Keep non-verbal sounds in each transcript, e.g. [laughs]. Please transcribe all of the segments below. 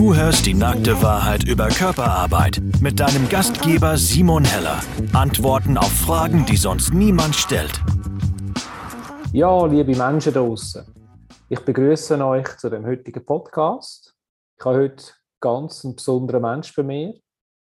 Du hörst die nackte Wahrheit über Körperarbeit mit deinem Gastgeber Simon Heller. Antworten auf Fragen, die sonst niemand stellt. Ja, liebe Menschen draußen, ich begrüße euch zu dem heutigen Podcast. Ich habe heute ganz einen besonderen Mensch bei mir.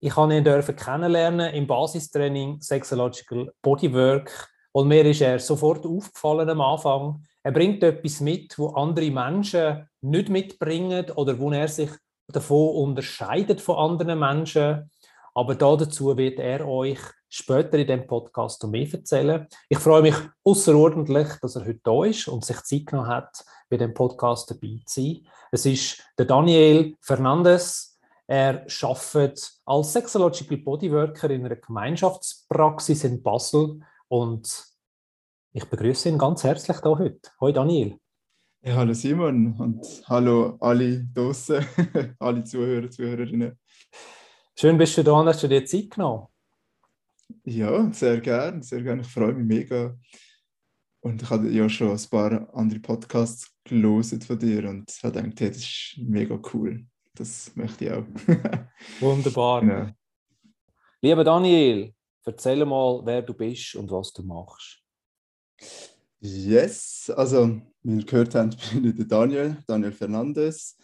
Ich habe ihn dürfen kennenlernen im Basistraining Sexological Bodywork. Und mir ist er sofort aufgefallen am Anfang. Er bringt etwas mit, wo andere Menschen nicht mitbringen oder wo er sich davon unterscheidet von anderen Menschen. Aber dazu wird er euch später in dem Podcast noch mehr erzählen. Ich freue mich außerordentlich, dass er heute da ist und sich Zeit genommen hat, bei dem Podcast dabei zu sein. Es ist der Daniel Fernandes. Er arbeitet als Sexological Bodyworker in einer Gemeinschaftspraxis in Basel und ich begrüße ihn ganz herzlich da heute. Hallo Daniel. Ja, hallo Simon und hallo alle draußen, [laughs] alle Zuhörer, Zuhörerinnen. Schön bist du da und hast du dir Zeit genommen. Ja, sehr gern, sehr gern. Ich freue mich mega. Und ich habe ja schon ein paar andere Podcasts gelesen von dir und habe gedacht, hey, das ist mega cool. Das möchte ich auch. [laughs] Wunderbar. Ja. Lieber Daniel, erzähl mal, wer du bist und was du machst. Yes, also wie ihr gehört habt, [laughs] bin ich der Daniel, Daniel Fernandes.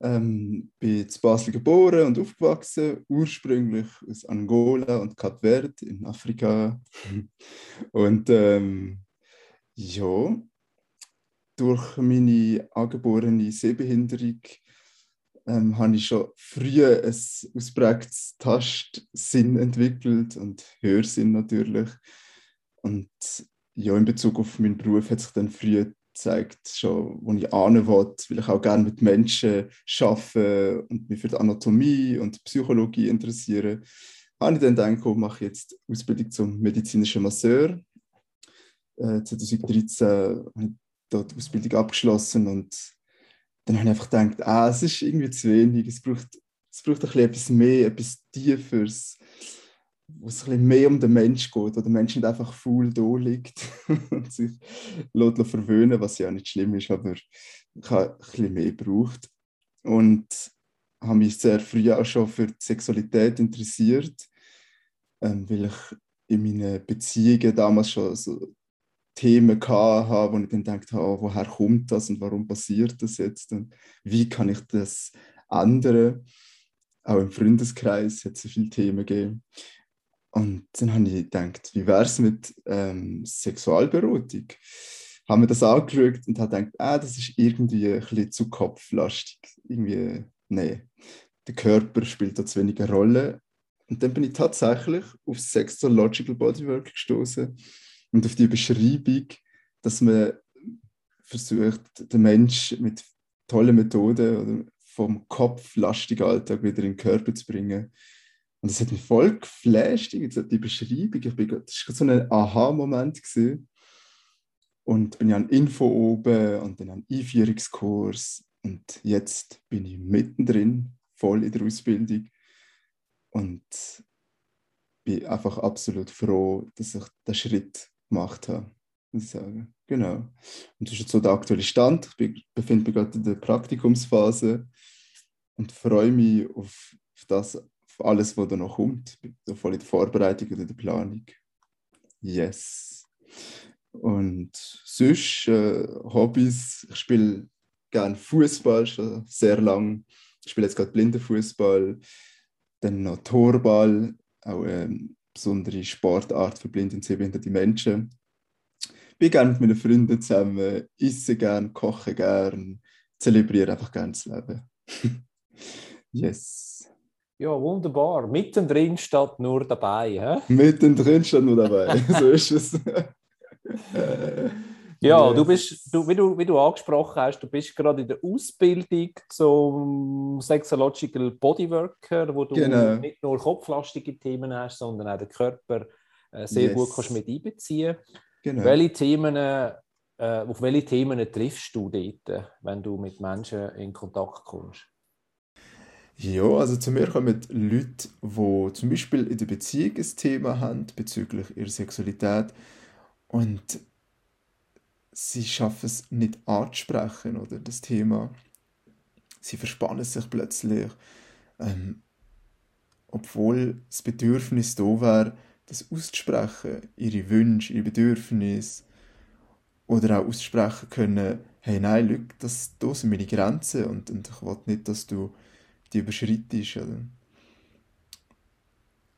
Ähm, bin in Basel geboren und aufgewachsen, ursprünglich aus Angola und Kap Verde in Afrika. [laughs] und ähm, ja, durch meine angeborene Sehbehinderung ähm, habe ich schon früh ein ausprägtes Tastsinn entwickelt und Hörsinn natürlich. Und ja, in Bezug auf meinen Beruf hat sich dann früh gezeigt, schon, wo ich ahnen wollte, weil ich auch gerne mit Menschen arbeite und mich für die Anatomie und Psychologie interessiere, habe ich dann gedacht, ich mache jetzt Ausbildung zum medizinischen Masseur. Äh, 2013 habe ich dort die Ausbildung abgeschlossen und dann habe ich einfach gedacht, ah, es ist irgendwie zu wenig, es braucht, es braucht ein bisschen etwas mehr, etwas Tieferes wo es ein mehr um den Mensch geht, wo der Mensch nicht einfach faul da liegt [laughs] und sich lässt verwöhnen was ja nicht schlimm ist, aber ich habe ein bisschen mehr gebraucht. Und habe mich sehr früh auch schon für die Sexualität interessiert, ähm, weil ich in meinen Beziehungen damals schon so Themen hatte, wo ich dann gedacht habe, oh, woher kommt das und warum passiert das jetzt und wie kann ich das ändern. Auch im Freundeskreis hat es viele Themen gegeben. Und dann habe ich gedacht, wie wäre es mit ähm, Sexualberatung? Haben wir das angeschaut und habe gedacht, ah, das ist irgendwie ein bisschen zu kopflastig. Irgendwie, nee, der Körper spielt da zu wenig eine Rolle. Und dann bin ich tatsächlich auf Sexological Bodywork gestoßen und auf die Beschreibung, dass man versucht, den Mensch mit tollen Methoden vom kopflastigen Alltag wieder in den Körper zu bringen und das hat mich voll geflasht, die Beschreibung. Ich bin, das war so ein Aha-Moment. Und bin ja an Info oben und dann an Einführungskurs. Und jetzt bin ich mittendrin, voll in der Ausbildung. Und bin einfach absolut froh, dass ich den Schritt gemacht habe. Ich sagen. Genau. Und das ist jetzt so der aktuelle Stand. Ich befinde mich gerade in der Praktikumsphase und freue mich auf, alles, was da noch kommt, voll in der Vorbereitung oder der Planung. Yes. Und sonst äh, Hobbys, ich spiele gerne Fußball schon sehr lang. Ich spiele jetzt gerade Blindenfußball, dann noch Torball, auch eine besondere Sportart für blinde und sehbehinderte Menschen. Ich bin gerne mit meinen Freunden zusammen, esse gerne, koche gerne, zelebriere einfach gerne das Leben. [laughs] yes. Ja, wunderbar. Mittendrin statt nur dabei. He? Mittendrin statt nur dabei. [laughs] so ist es. [laughs] ja, du bist, du, wie, du, wie du angesprochen hast, du bist gerade in der Ausbildung zum Sexological Bodyworker, wo du genau. nicht nur kopflastige Themen hast, sondern auch den Körper äh, sehr yes. gut kannst mit einbeziehen. Genau. Welche Themen, äh, auf welche Themen triffst du dort, wenn du mit Menschen in Kontakt kommst? Ja, also zu mir kommen Leute, die zum Beispiel in der Beziehung ein Thema haben bezüglich ihrer Sexualität und sie schaffen es nicht anzusprechen oder das Thema. sie verspannen sich plötzlich. Ähm, obwohl das Bedürfnis da wäre, das auszusprechen, ihre Wünsche, ihre Bedürfnisse oder auch aussprechen können, hey nein, schau, das, das sind meine Grenzen und, und ich will nicht, dass du die überschreitest. Oder?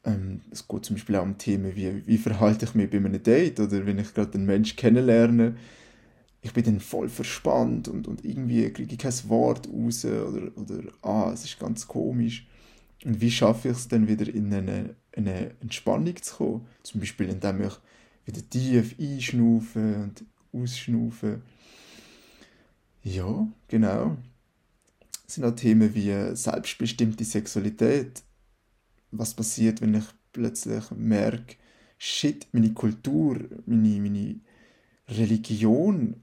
Ähm, es geht zum Beispiel auch um Themen wie, wie verhalte ich mich bei einem Date oder wenn ich gerade einen Menschen kennenlerne, ich bin dann voll verspannt und, und irgendwie kriege ich kein Wort raus oder, oder ah, es ist ganz komisch. Und wie schaffe ich es dann wieder in eine, eine Entspannung zu kommen? Zum Beispiel, indem ich wieder tief einschnaufe und ausschnaufe. Ja, genau. Sind auch Themen wie selbstbestimmte Sexualität. Was passiert, wenn ich plötzlich merke, shit, meine Kultur, meine, meine Religion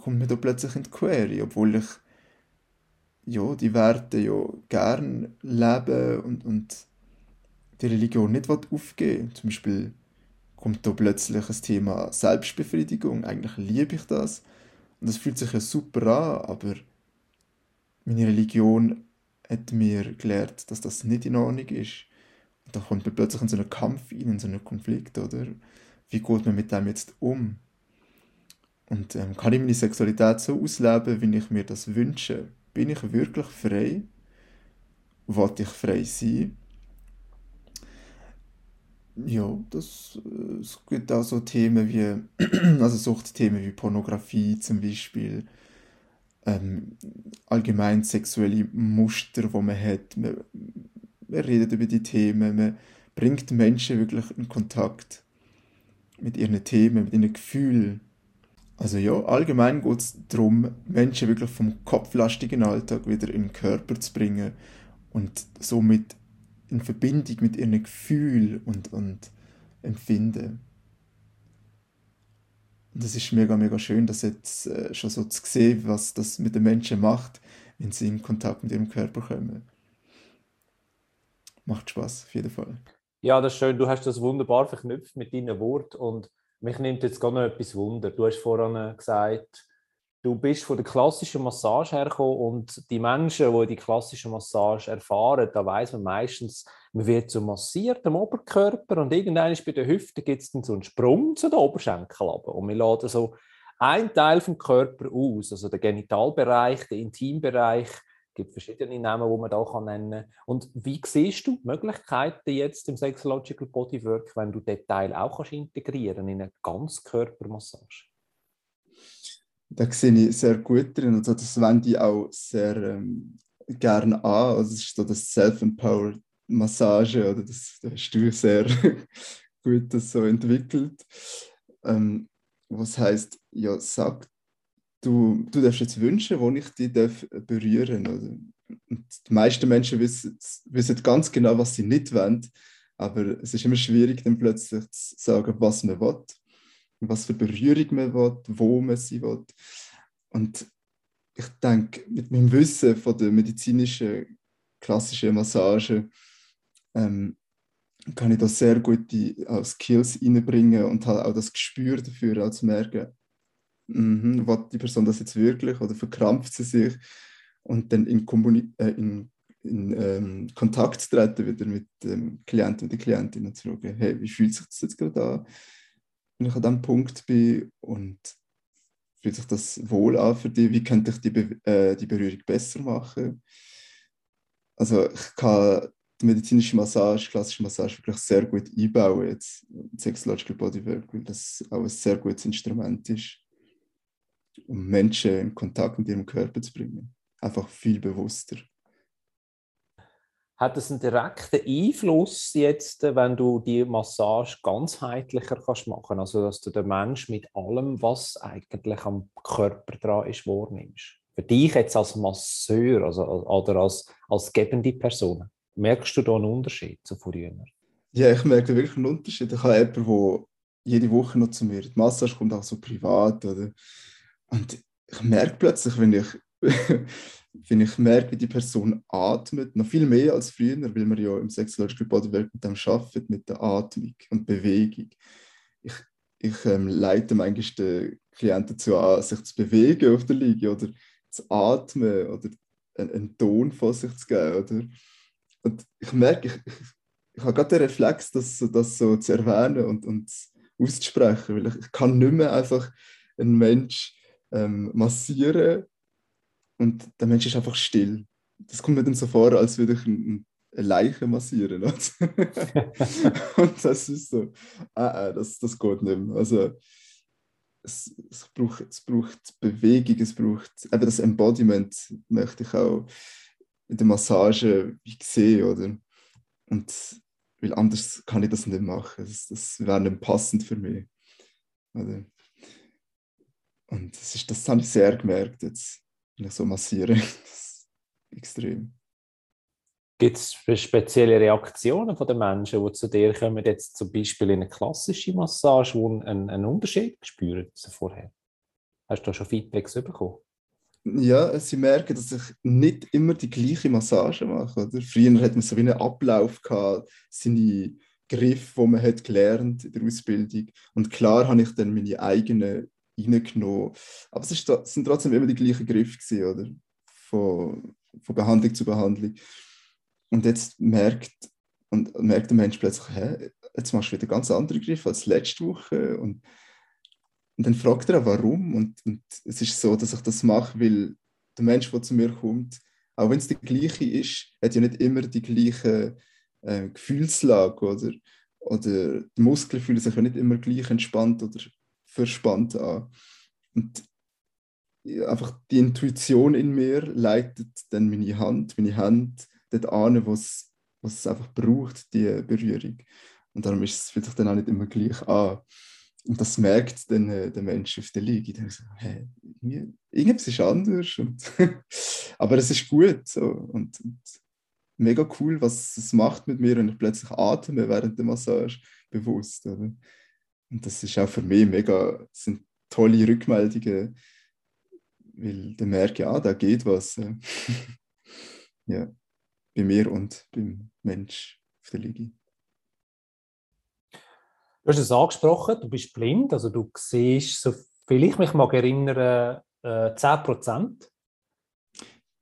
kommt mir da plötzlich in die Quere, obwohl ich ja, die Werte ja gern leben und, und die Religion nicht aufgeben Zum Beispiel kommt da plötzlich ein Thema Selbstbefriedigung. Eigentlich liebe ich das. Und das fühlt sich ja super an, aber meine Religion hat mir gelehrt, dass das nicht in Ordnung ist. Und da kommt man plötzlich in so einen Kampf rein, in so einen Konflikt, oder? Wie geht man mit dem jetzt um? Und ähm, kann ich meine Sexualität so ausleben, wie ich mir das wünsche? Bin ich wirklich frei? Wollte ich frei sein? Ja, das, äh, es gibt auch so Themen wie, [clears throat] also Suchtthemen wie Pornografie zum Beispiel, ähm, allgemein sexuelle Muster, wo man hat. Man, man redet über die Themen, man bringt Menschen wirklich in Kontakt mit ihren Themen, mit ihren Gefühlen. Also ja, allgemein geht es darum, Menschen wirklich vom kopflastigen Alltag wieder in den Körper zu bringen und somit in Verbindung mit ihren Gefühlen und, und Empfinden. Und das ist mega, mega schön, das jetzt äh, schon so zu sehen, was das mit den Menschen macht, wenn sie in Kontakt mit ihrem Körper kommen. Macht Spaß, auf jeden Fall. Ja, das ist schön. Du hast das wunderbar verknüpft mit deinen Worten und mich nimmt jetzt gar noch etwas Wunder. Du hast vorhin gesagt, du bist von der klassischen Massage hergekommen und die Menschen, die die klassische Massage erfahren, da weiß man meistens, man wird so massiert am Oberkörper und irgendwann bei der Hüfte gibt es dann so einen Sprung zu den Oberschenkeln und wir laden so einen Teil vom Körper aus, also der Genitalbereich, der Intimbereich, gibt verschiedene Namen, die man da nennen kann. Und wie siehst du die Möglichkeiten jetzt im Sexological Bodywork, wenn du den Teil auch kannst integrieren in eine Ganzkörpermassage? Da sehe ich sehr gut drin. Also das wende ich auch sehr ähm, gerne an. Also es ist so das Self-Empowered Massage, oder das, das hast du sehr [laughs] gut das so entwickelt. Ähm, was heißt, ja, sag du, du darfst jetzt wünschen, wo ich dich darf berühren darf. Und die meisten Menschen wissen, wissen ganz genau, was sie nicht wollen, aber es ist immer schwierig, dann plötzlich zu sagen, was man will, was für Berührung man will, wo man sie will. Und ich denke, mit meinem Wissen von der medizinischen klassischen Massage ähm, kann ich da sehr gute Skills reinbringen und halt auch das Gespür dafür, zu merken, mhm, will die Person das jetzt wirklich oder verkrampft sie sich und dann in, Kommuni äh, in, in ähm, Kontakt treten wieder mit dem Klienten oder der Klientin und fragen, hey, wie fühlt sich das jetzt gerade an, wenn ich an diesem Punkt bin und fühlt sich das wohl an für dich, wie könnte ich die, Be äh, die Berührung besser machen? Also ich kann die medizinische Massage, klassische Massage wirklich sehr gut einbauen, jetzt Sexological Bodywork, weil das auch ein sehr gutes Instrument ist um Menschen in Kontakt mit ihrem Körper zu bringen. Einfach viel bewusster. Hat es einen direkten Einfluss jetzt, wenn du die Massage ganzheitlicher kannst machen Also, dass du den Mensch mit allem, was eigentlich am Körper dran ist, wahrnimmst? Für dich jetzt als Masseur also, oder als, als gebende Person, merkst du da einen Unterschied zu früher? Ja, ich merke wirklich einen Unterschied. Ich habe jemanden, der jede Woche noch zu mir die Massage kommt, auch so privat. Oder und ich merke plötzlich, wenn ich, wenn ich merke, wie die Person atmet, noch viel mehr als früher, weil man ja im Sexological Bodywork mit dem arbeitet, mit der Atmung und Bewegung. Ich, ich ähm, leite eigentlich den Klienten dazu an, sich zu bewegen auf der Liege oder zu atmen oder einen, einen Ton von sich zu geben, oder? Und ich merke, ich, ich, ich habe gerade den Reflex, das, das so zu erwähnen und, und auszusprechen, weil ich, ich kann nicht mehr einfach einen Mensch ähm, massieren und der Mensch ist einfach still. Das kommt mir dann so vor, als würde ich eine Leiche massieren. [laughs] und das ist so, ah, ah, das, das geht nicht mehr. Also, es, es, braucht, es braucht Bewegung, es braucht eben das Embodiment, möchte ich auch in der Massage sehen, oder? Und weil anders kann ich das nicht machen. Das, das wäre nicht passend für mich. Oder? Und das, ist, das habe ich sehr gemerkt, jetzt, ich so massiere. [laughs] Das ist extrem. Gibt es spezielle Reaktionen von den Menschen, die zu dir kommen, jetzt zum Beispiel in eine klassische Massage, wo einen, einen Unterschied spüren zu vorher? Hast du da schon Feedbacks bekommen? Ja, sie merken, dass ich nicht immer die gleiche Massage mache. Oder? Früher hat man so wie einen Ablauf gehabt, seine Griffe, die man hat gelernt in der Ausbildung. Und klar habe ich dann meine eigenen reingenommen. Aber es sind trotzdem immer die gleichen Griffe gewesen, oder? Von, von Behandlung zu Behandlung. Und jetzt merkt, und merkt der Mensch plötzlich, hä, jetzt machst du wieder ganz andere Griffe als letzte Woche. Und, und dann fragt er, warum. Und, und es ist so, dass ich das mache, weil der Mensch, der zu mir kommt, auch wenn es der gleiche ist, hat ja nicht immer die gleiche äh, Gefühlslage. Oder, oder die Muskeln fühlen sich ja nicht immer gleich entspannt oder verspannt an. Und einfach die Intuition in mir leitet dann meine Hand, meine Hand dort an, was es einfach braucht, die Berührung. Und darum ist es vielleicht dann auch nicht immer gleich an. Und das merkt dann äh, der Mensch auf der Liege. Ich denke so, hey, irgendwas ist anders. Und [laughs] Aber es ist gut. So. Und, und, mega cool, was es macht mit mir, wenn ich plötzlich atme während der Massage bewusst. Oder? Und das ist auch für mich mega, sind tolle Rückmeldungen, weil dann merke ja, da geht was. [laughs] ja bei mir und beim Mensch auf der Liege. Du hast es angesprochen, du bist blind, also du siehst, so viel ich mich mag erinnern, äh, 10 Prozent.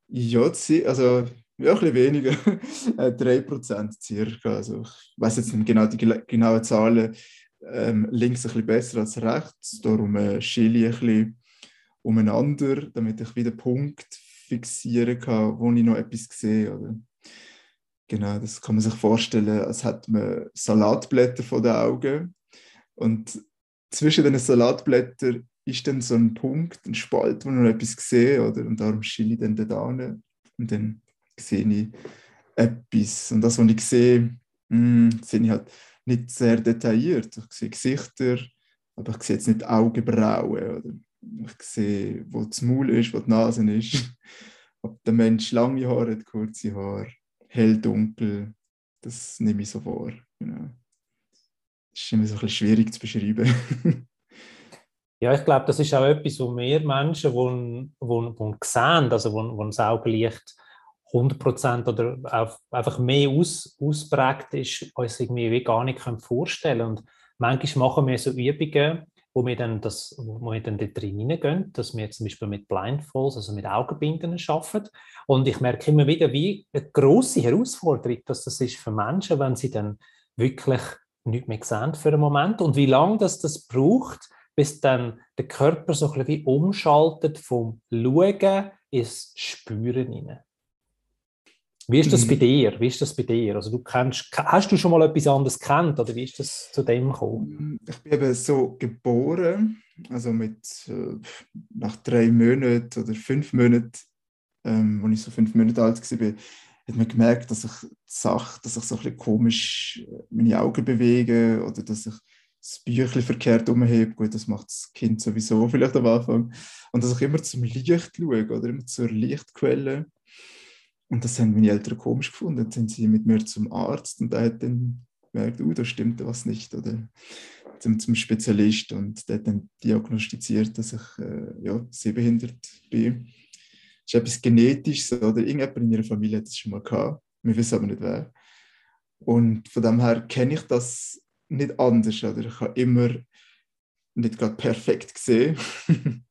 Ja, also ja, ein bisschen weniger, [laughs] 3 Prozent circa. Also, ich weiß jetzt nicht genau die genauen Zahlen, ähm, links ein bisschen besser als rechts, darum äh, schiele ich ein bisschen umeinander, damit ich wieder Punkt fixieren kann, wo ich noch etwas sehe. Oder? Genau, das kann man sich vorstellen, als hätte man Salatblätter vor den Augen. Und zwischen den Salatblättern ist dann so ein Punkt, ein Spalt, wo ich noch etwas sehe. Oder? Und darum schiele ich dann da hin und dann sehe ich etwas. Und das, was ich sehe, mh, hm, sehe ich halt nicht sehr detailliert. Ich sehe Gesichter, aber ich sehe jetzt nicht Augenbrauen. Oder? Ich sehe, wo das Maul ist, wo die Nase ist. [laughs] Ob der Mensch lange Haare hat, kurze Haare hell, dunkel, das nehme ich so vor. Genau. Das ist immer so ein bisschen schwierig zu beschreiben. [laughs] ja, ich glaube, das ist auch etwas, wo mehr Menschen, die, die, die sehen, also wo, wo das Augenlicht 100% oder auf, einfach mehr aus, ausprägt ist, uns irgendwie gar nicht vorstellen können. Und manchmal machen wir so Übungen, wo wir dann, das, wo wir dann dort reingehen, dass wir zum Beispiel mit Blindfolds, also mit Augenbinden arbeiten. Und ich merke immer wieder, wie eine grosse Herausforderung dass das ist für Menschen, wenn sie dann wirklich nicht mehr sehen für einen Moment und wie lange das, das braucht, bis dann der Körper so ein bisschen umschaltet vom Schauen ins Spüren hinein. Wie ist das mhm. bei dir? Wie ist das bei dir? Also du kennst, hast du schon mal etwas anderes kennt oder wie ist das zu dem gekommen? Ich bin eben so geboren, also mit äh, nach drei Monaten oder fünf Monaten, ähm, als ich so fünf Monate alt war, hat man gemerkt, dass ich Sache, dass ich so ein bisschen komisch äh, meine Augen bewege oder dass ich das Büchlein verkehrt umhebe. Gut, das macht das Kind sowieso [laughs] vielleicht am Anfang. Und dass ich immer zum Licht schaue oder immer zur Lichtquelle und das haben meine Eltern komisch gefunden. Dann sind sie mit mir zum Arzt und der hat dann gemerkt, oh, da stimmt was nicht. Oder zum, zum Spezialist und der hat dann diagnostiziert, dass ich äh, ja, sehbehindert bin. Das ist etwas Genetisches oder irgendjemand in ihrer Familie hat das schon mal gehabt. Wir wissen aber nicht wer. Und von dem her kenne ich das nicht anders. Oder ich habe immer nicht gerade perfekt gesehen. [laughs]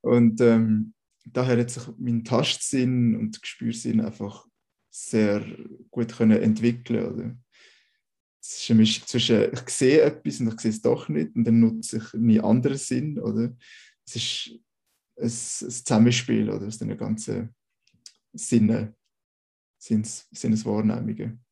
und ähm, daher hat sich mein Tastsinn und Gespürsinn einfach sehr gut können entwickeln oder? Es ist eine Mischung zwischen, ich sehe etwas und ich sehe es doch nicht und dann nutze ich meinen anderen Sinn. Oder? Es ist ein, ein Zusammenspiel oder, aus den ganzen Sinnen, Sinneswahrnehmungen.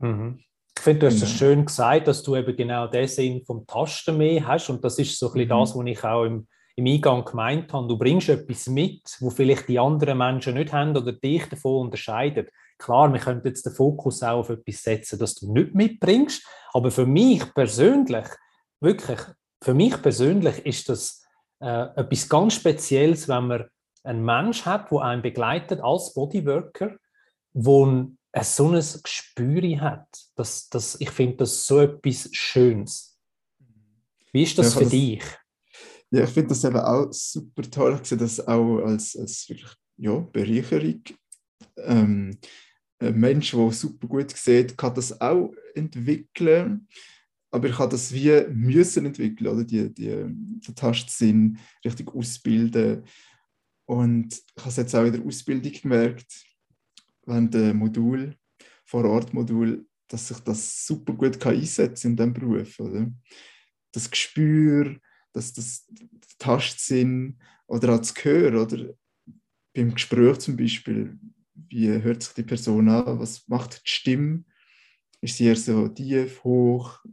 Mhm. Ich finde, du hast es genau. schön gesagt, dass du eben genau den Sinn vom Tasten mehr hast und das ist so ein bisschen mhm. das, was ich auch im, im Eingang gemeint habe. Du bringst etwas mit, wo vielleicht die anderen Menschen nicht haben oder dich davon unterscheidet. Klar, wir könnten jetzt den Fokus auch auf etwas setzen, das du nicht mitbringst, aber für mich persönlich, wirklich, für mich persönlich ist das äh, etwas ganz Spezielles, wenn man einen Mensch hat, der einen begleitet als Bodyworker, wo ein, so ein Gespür hat. Das, das, ich finde das so etwas Schönes. Wie ist das ja, für das, dich? Ja, ich finde das eben auch super toll. Ich sehe das auch als, als wirklich ja, Bereicherung. Ähm, ein Mensch, der super gut sieht, kann das auch entwickeln. Aber ich habe das wie müssen entwickeln, oder? Die, die, den Tastsinn richtig ausbilden. Und ich habe es jetzt auch in der Ausbildung gemerkt, während dem Modul, Vor-Ort-Modul, dass sich das super gut einsetzen kann in diesem Beruf. Oder? Das Gespür, das, das Tastsinn oder auch das Gehör, oder? Beim Gespräch zum Beispiel, wie hört sich die Person an, was macht die Stimme, ist sie eher so tief, hoch,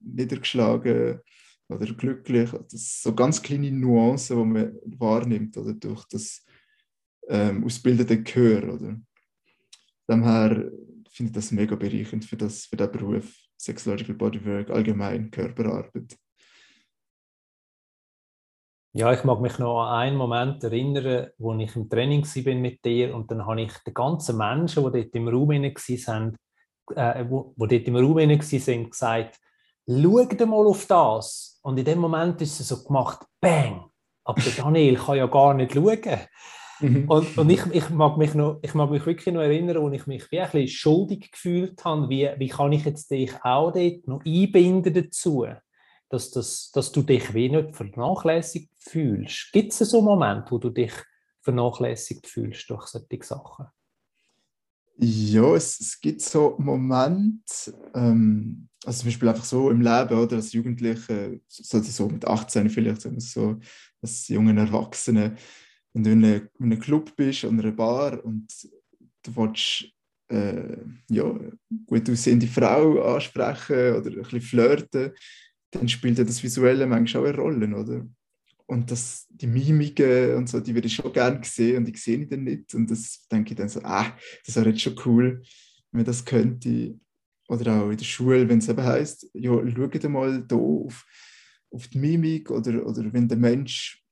niedergeschlagen oder glücklich. Das sind so ganz kleine Nuancen, die man wahrnimmt oder durch das ähm, ausbildete Gehör. Oder? Daher finde ich das mega bereichernd für, das, für den Beruf Sexological Bodywork, allgemein Körperarbeit. Ja, ich mag mich noch an einen Moment erinnern, wo ich im Training war mit dir und dann habe ich den ganzen Menschen, die dort im Raum waren, äh, wo, wo dort im Raum waren, gesagt, schau mal auf das. Und in dem Moment ist es so gemacht, bang, aber der Daniel kann ja gar nicht schauen. Mhm. Und, und ich, ich, mag mich noch, ich mag mich wirklich noch erinnern, wo ich mich wie ein bisschen schuldig gefühlt habe, wie, wie kann ich jetzt dich auch dort noch einbinden dazu? Dass, das, dass du dich wie nicht vernachlässigt fühlst. Gibt es so Moment, wo du dich vernachlässigt fühlst durch solche Sachen? Ja, es, es gibt so Momente, ähm, also zum Beispiel einfach so im Leben, oder als Jugendliche, so, so mit 18 vielleicht, so als jungen Erwachsene, wenn du in, eine, in einem Club bist, an einer Bar und du willst äh, ja, gut aussehende Frau ansprechen oder ein bisschen flirten, dann spielt ja das Visuelle manchmal auch eine Rolle, oder? Und das, die Mimiken und so, die würde ich schon gerne sehen und ich sehe die dann nicht. Und das denke ich dann so, ah, das wäre jetzt schon cool, wenn man das könnte. Oder auch in der Schule, wenn es eben heisst, ja, schau mal hier auf, auf die Mimik oder, oder wenn der Mensch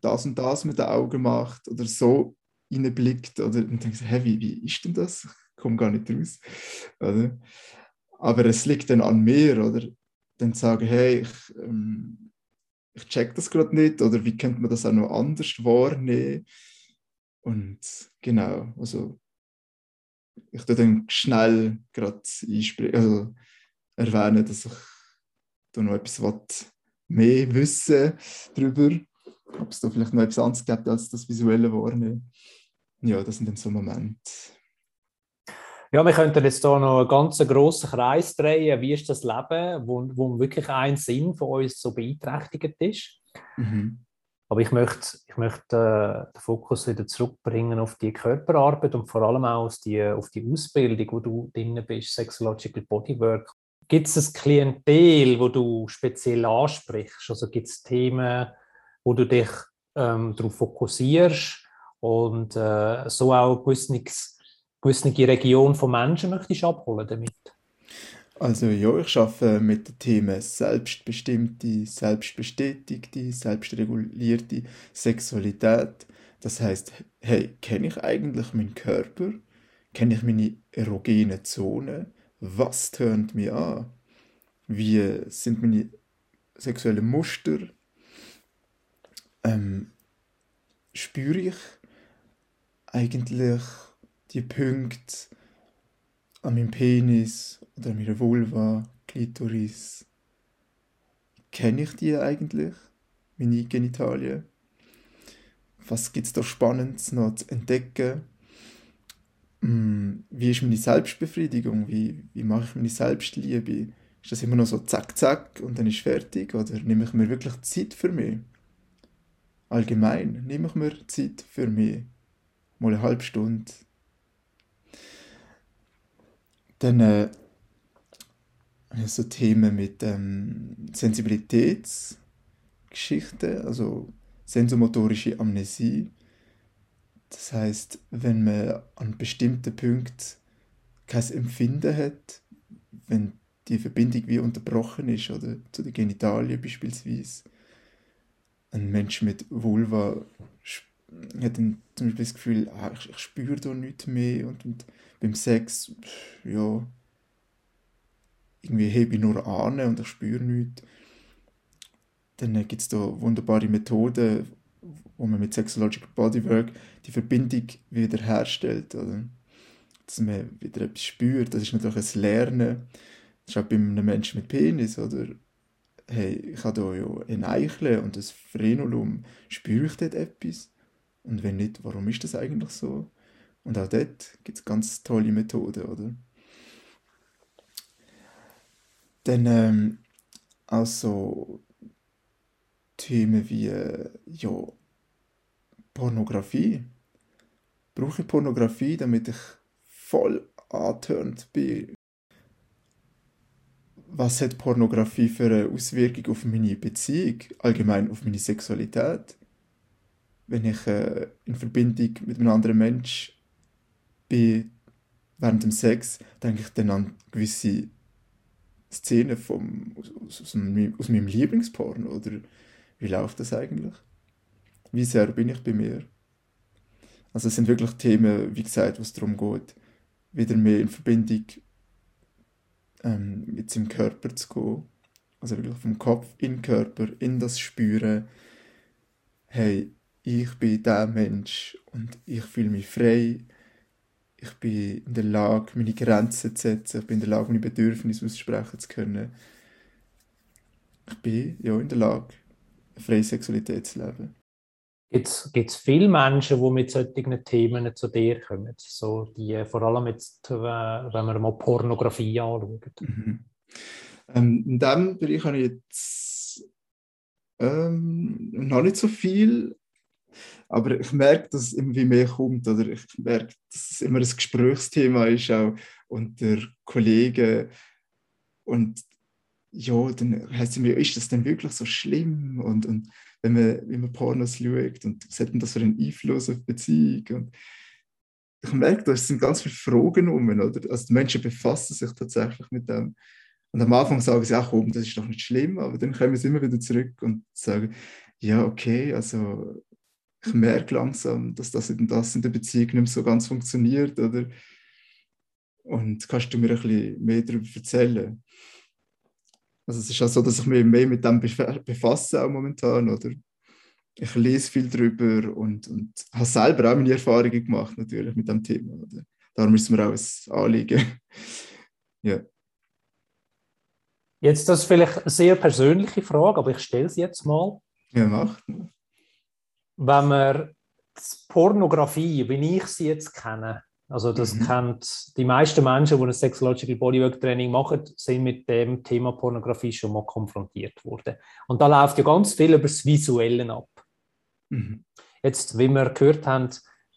das und das mit den Augen macht oder so reinblickt oder dann denke ich, hey, wie, wie ist denn das? [laughs] Ich komme gar nicht raus. Oder? Aber es liegt dann an mir, oder? Dann sagen, hey, ich, ähm, ich check das gerade nicht oder wie könnte man das auch noch anders wahrnehmen? Und genau, also ich tue dann schnell gerade also erwähnen, dass ich da noch etwas mehr wissen darüber, ob es da vielleicht noch etwas anderes gibt als das visuelle Wahrnehmen. Ja, das sind dann so Momente. Ja, wir könnten jetzt hier noch einen ganz grossen Kreis drehen. Wie ist das Leben, wo, wo wirklich ein Sinn von uns so beeinträchtigt ist? Mhm. Aber ich möchte, ich möchte äh, den Fokus wieder zurückbringen auf die Körperarbeit und vor allem auch auf die, auf die Ausbildung, wo du drin bist, Sexological Bodywork. Gibt es ein Klientel, wo du speziell ansprichst? Also gibt es Themen, wo du dich ähm, darauf fokussierst und äh, so auch gewisses gewisse Region von Menschen möchtest abholen damit? Also ja, ich arbeite mit dem Thema selbstbestimmte, selbstbestätigte, selbstregulierte Sexualität. Das heißt, hey, kenne ich eigentlich meinen Körper? Kenne ich meine erogene Zone? Was tönt mir an? Wie sind meine sexuellen Muster? Ähm, spüre ich eigentlich die Punkte an meinem Penis oder an meiner Vulva, Klitoris, kenne ich die eigentlich? Meine Genitalien? was gibt es da Spannendes noch zu entdecken? Hm, wie ist meine Selbstbefriedigung? Wie, wie mache ich meine Selbstliebe? Ist das immer noch so zack, zack und dann ist fertig? Oder nehme ich mir wirklich Zeit für mich? Allgemein nehme ich mir Zeit für mich. Mal eine halbe Stunde. Dann äh, so Themen mit ähm, Sensibilitätsgeschichten, also sensomotorische Amnesie. Das heißt, wenn man an bestimmten Punkten kein Empfinden hat, wenn die Verbindung wie unterbrochen ist oder zu den Genitalien beispielsweise. Ein Mensch mit Vulva hat dann zum Beispiel das Gefühl, ah, ich, ich spüre da nichts mehr und, und beim Sex, ja, irgendwie hebe ich nur an und ich spüre nichts. Dann gibt es da wunderbare Methoden, wo man mit Sexological Bodywork die Verbindung wieder herstellt. Oder? Dass man wieder etwas spürt. Das ist natürlich ein Lernen. Das ist auch bei einem Menschen mit Penis. Oder hey, ich habe hier ja ein Eichel und ein Frenulum. Spüre ich dort etwas? Und wenn nicht, warum ist das eigentlich so? Und auch dort gibt es ganz tolle Methoden, oder? Dann ähm, auch Themen wie äh, ja, Pornografie. Brauche ich Pornografie, damit ich voll angetönt bin? Was hat Pornografie für eine Auswirkung auf meine Beziehung, allgemein auf meine Sexualität? Wenn ich äh, in Verbindung mit einem anderen Mensch bin während dem Sex, denke ich dann an gewisse Szenen vom, aus, aus, aus meinem Lieblingsporn oder wie läuft das eigentlich? Wie sehr bin ich bei mir? Also es sind wirklich Themen, wie gesagt, was darum geht, wieder mehr in Verbindung ähm, mit seinem Körper zu gehen. Also wirklich vom Kopf in den Körper, in das Spüren. Hey, ich bin der Mensch und ich fühle mich frei. Ich bin in der Lage, meine Grenzen zu setzen. Ich bin in der Lage, meine Bedürfnisse aussprechen zu können. Ich bin ja in der Lage, eine freie Sexualität zu leben. Gibt es viele Menschen, die mit solchen Themen zu dir kommen? So die, vor allem jetzt, wenn wir mal Pornografie anschauen. Mhm. Ähm, in diesem Bereich habe ich jetzt ähm, noch nicht so viel, aber ich merke, dass es immer mehr kommt. Oder ich merke, dass es immer ein Gesprächsthema ist auch unter Kollegen. Und ja, dann heißt es mir, ist das denn wirklich so schlimm? Und, und wenn man, wenn man Pornos schaut und was hat denn das für einen Einfluss auf Beziehung? Und ich merke, da sind ganz viele Fragen um, oder? Also die Menschen befassen sich tatsächlich mit dem. Und am Anfang sagen sie, komm, das ist doch nicht schlimm, aber dann kommen sie immer wieder zurück und sagen, ja, okay, also ich [laughs] merke langsam, dass das und das in der Beziehung nicht mehr so ganz funktioniert, oder? Und kannst du mir ein bisschen mehr darüber erzählen? Also es ist auch so, dass ich mich mehr mit dem befasse auch momentan, oder? Ich lese viel darüber und, und habe selber auch meine Erfahrungen gemacht natürlich mit dem Thema. Oder? Darum ist es mir auch ein Anliegen. [laughs] ja. Jetzt das ist vielleicht eine sehr persönliche Frage, aber ich stelle sie jetzt mal. Ja, macht. Wenn man Pornografie, wie ich sie jetzt kenne, also das mhm. kennt die meisten Menschen, die ein Sexological Bodywork Training machen, sind mit dem Thema Pornografie schon mal konfrontiert worden. Und da läuft ja ganz viel über das Visuelle ab. Mhm. Jetzt, wie wir gehört haben,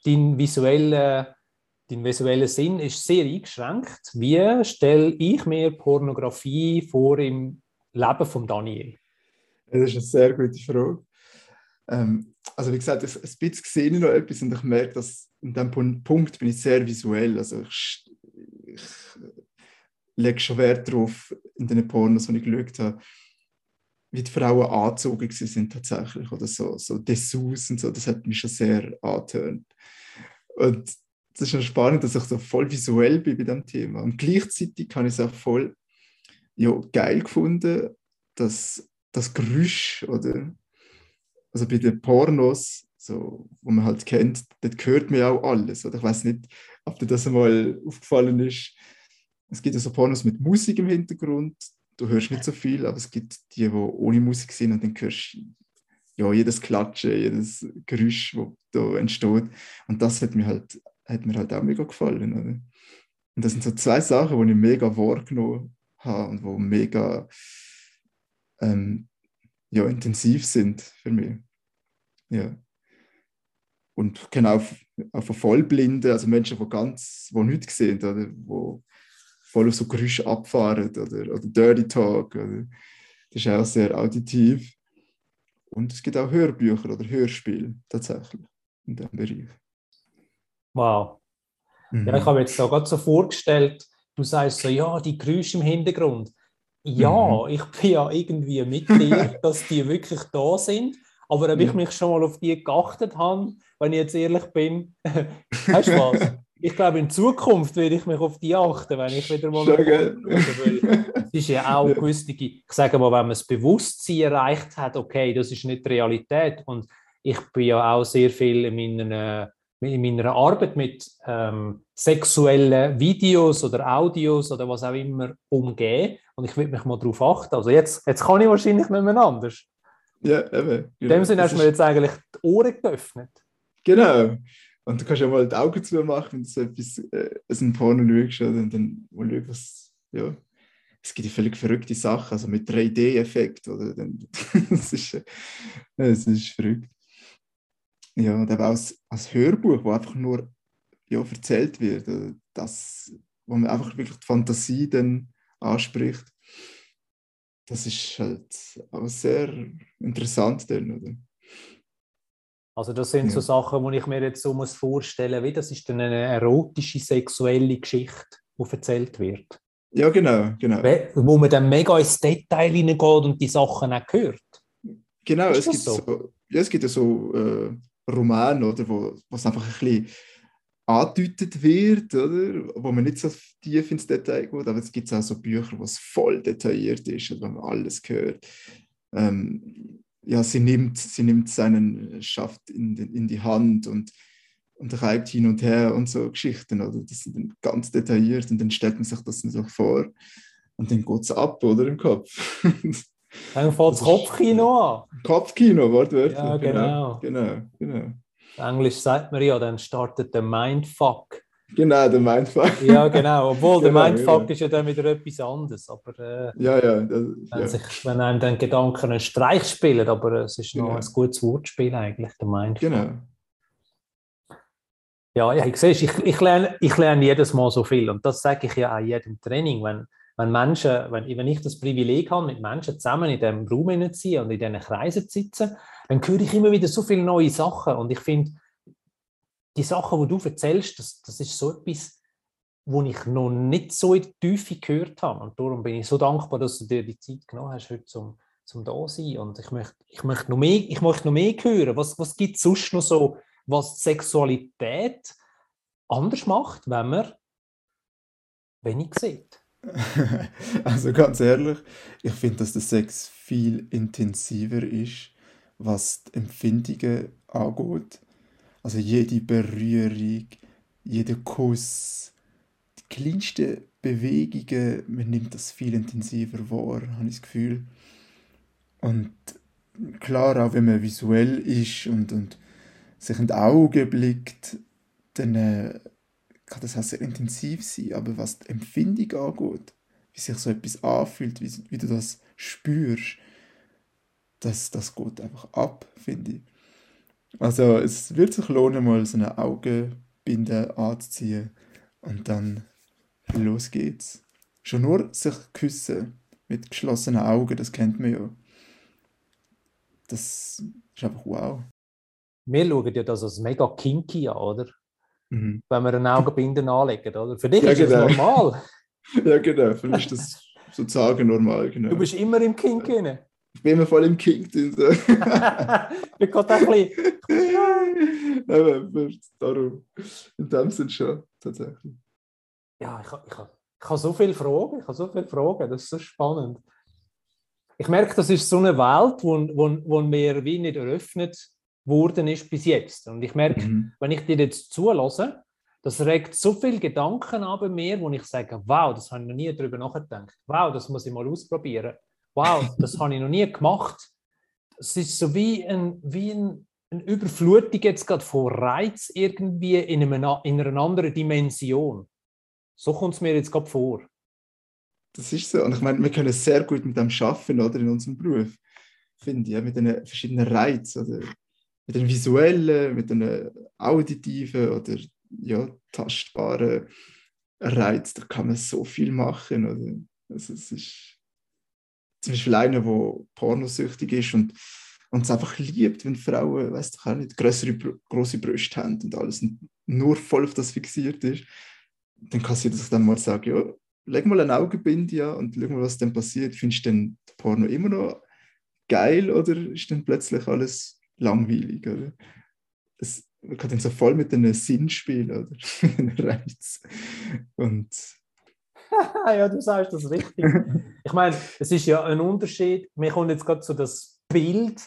dein visueller dein visueller Sinn ist sehr eingeschränkt. Wie stelle ich mir Pornografie vor im Leben von Daniel? Das ist eine sehr gute Frage. Ähm, also wie gesagt, ein bisschen sehe ich noch etwas und ich merke, dass in diesem Punkt bin ich sehr visuell. Also ich, ich lege schon Wert darauf in den Pornos, die ich geschaut habe, wie die Frauen angezogen sind tatsächlich oder so, so Dessous und so, das hat mich schon sehr angetönt. Und es ist schon spannend, dass ich so voll visuell bin bei diesem Thema. Und gleichzeitig habe ich es auch voll ja, geil gefunden, dass das Geräusch oder also bei den Pornos, so, wo man halt kennt, dort hört man ja auch alles. Oder ich weiß nicht, ob dir das einmal aufgefallen ist. Es gibt ja so Pornos mit Musik im Hintergrund. Du hörst nicht so viel, aber es gibt die, die ohne Musik sind und dann hörst du ja, jedes Klatschen, jedes Geräusch, das da entsteht. Und das hat mir halt, hat mir halt auch mega gefallen. Oder? Und das sind so zwei Sachen, die ich mega wahrgenommen habe und die mega ähm, ja, intensiv sind für mich. Ja. Und genau auf, auf Vollblinde, also Menschen, die ganz, die nichts sehen, oder die voll auf so Geräusche abfahren oder, oder Dirty Talk. Oder, das ist auch sehr auditiv. Und es gibt auch Hörbücher oder Hörspiele tatsächlich in diesem Bereich. Wow. Mhm. Ja, ich habe jetzt da gerade so vorgestellt, du sagst so, ja, die Geräusche im Hintergrund. Ja, mhm. ich bin ja irgendwie mit dir, [laughs] dass die wirklich da sind. Aber ob ich mich schon mal auf die geachtet habe, wenn ich jetzt ehrlich bin, [laughs] weißt du was? Ich glaube, in Zukunft werde ich mich auf die achten, wenn ich wieder mal. Es ist ja auch [laughs] gewisse, ich sage mal, wenn man das Bewusstsein erreicht hat, okay, das ist nicht die Realität. Und ich bin ja auch sehr viel in meiner, in meiner Arbeit mit ähm, sexuellen Videos oder Audios oder was auch immer umgehen. Und ich will mich mal darauf achten. Also jetzt, jetzt kann ich wahrscheinlich nicht mehr anders. Ja, eben. In dem Sinne hast du mir jetzt eigentlich die Ohren geöffnet. Genau. Und du kannst ja mal die Augen zumachen, wenn du so etwas, äh, ein Porno schaust oder, und dann mal schauen, was, ja. Es gibt ja völlig verrückte Sachen, also mit 3D-Effekt, oder? [laughs] das, ist, äh, das ist verrückt. Ja, und aber als, als Hörbuch, wo einfach nur ja, erzählt wird, äh, das, wo man einfach wirklich die Fantasie dann anspricht, das ist halt auch sehr interessant dann, oder? Also das sind ja. so Sachen, die ich mir jetzt so muss vorstellen wie das ist dann eine erotische, sexuelle Geschichte, die erzählt wird. Ja, genau, genau. Wo man dann mega ins Detail hineingeht und die Sachen auch hört. Genau, es gibt, so? so? ja, es gibt ja so äh, Romane, oder, wo es einfach ein bisschen angedeutet wird, oder? wo man nicht so tief ins Detail geht, aber es gibt auch so Bücher, wo es voll detailliert ist, wo man alles hört. Ähm, ja, sie nimmt, sie nimmt seinen Schaft in, in die Hand und, und reibt hin und her und so Geschichten, oder? Die sind dann ganz detailliert und dann stellt man sich das natürlich vor und dann geht es ab, oder, im Kopf. Dann fängt das Kopfkino an. Kopfkino, wortwörtlich. Ja, genau. Genau, genau. Englisch sagt man ja, dann startet der Mindfuck. Genau, der Mindfuck. Ja, genau. Obwohl [laughs] genau, der Mindfuck genau. ist ja dann wieder etwas anderes. Aber, äh, ja, ja, das, wenn, ja. Sich, wenn einem dann Gedanken einen Streich spielen, aber es ist genau. noch ein gutes Wortspiel eigentlich, der Mindfuck. Genau. Ja, ja ich, siehst, ich, ich, lerne, ich lerne jedes Mal so viel und das sage ich ja auch jedem Training, wenn, wenn Menschen, wenn, wenn ich das Privileg habe, mit Menschen zusammen in diesem Raum zu und in diesen Kreisen zu sitzen, dann höre ich immer wieder so viele neue Sachen und ich finde, die Sachen, die du erzählst, das, das ist so etwas, wo ich noch nicht so in die Tiefe gehört habe. Und darum bin ich so dankbar, dass du dir die Zeit genommen hast, heute zum, zum da sein. Und ich möchte, ich möchte, noch, mehr, ich möchte noch mehr hören. Was, was gibt es sonst noch so, was Sexualität anders macht, wenn man wenig sieht? [laughs] Also ganz ehrlich, ich finde, dass der Sex viel intensiver ist, was die Empfindungen angeht. Also jede Berührung, jeder Kuss, die kleinsten Bewegungen, man nimmt das viel intensiver wahr, habe ich das Gefühl. Und klar, auch wenn man visuell ist und, und sich in die Augen blickt, dann äh, kann das auch sehr intensiv sein. Aber was die Empfindung angeht, wie sich so etwas anfühlt, wie, wie du das spürst, das, das geht einfach ab, finde ich. Also es wird sich lohnen, mal so eine Augenbinde anzuziehen und dann los geht's. Schon nur sich küssen mit geschlossenen Augen, das kennt man ja. Das ist einfach wow. Wir schauen ja das als mega kinky an, oder? Mhm. Wenn wir eine Augenbinde anlegen, oder? Für dich ja, ist genau. das normal. [laughs] ja, genau. Für mich ist das sozusagen normal. Genau. Du bist immer im Kink drin. Ich bin immer voll im King. So. [laughs] ich gerade ein bisschen. [laughs] Nein, darum. In dem Sinn schon, tatsächlich. Ja, ich, ich, ich habe so viele Fragen. Ich habe so viele Fragen. Das ist so spannend. Ich merke, das ist so eine Welt, wo, wo, wo mir wie nicht eröffnet worden ist bis jetzt. Und ich merke, mhm. wenn ich dir jetzt zulasse, das regt so viele Gedanken an bei mir, wo ich sage, wow, das habe ich noch nie darüber nachgedacht. Wow, das muss ich mal ausprobieren wow, das habe ich noch nie gemacht. es ist so wie, ein, wie ein, eine Überflutung jetzt gerade von Reiz irgendwie in, einem, in einer anderen Dimension. So kommt es mir jetzt gerade vor. Das ist so. Und ich meine, wir können sehr gut mit dem arbeiten, oder, in unserem Beruf. Finde ich, mit den verschiedenen Reizen, oder mit den visuellen, mit den auditiven oder ja, tastbaren Reizen. Da kann man so viel machen. Oder? Also es ist zum Beispiel einer, der pornosüchtig ist und, und es einfach liebt, wenn Frauen, weiß doch auch nicht, größere, große Brüste haben und alles und nur voll auf das fixiert ist, dann kann sie das dann mal sagen, ja, leg mal ein Augenbinde an und schau mal, was dann passiert. Findest du den Porno immer noch geil oder ist dann plötzlich alles langweilig? Oder? Das, man kann dann so voll mit einem Sinn spielen, oder? [laughs] Reiz. Und [laughs] ja, du sagst das richtig. Ich meine, es ist ja ein Unterschied. Mir kommt jetzt gerade so das Bild.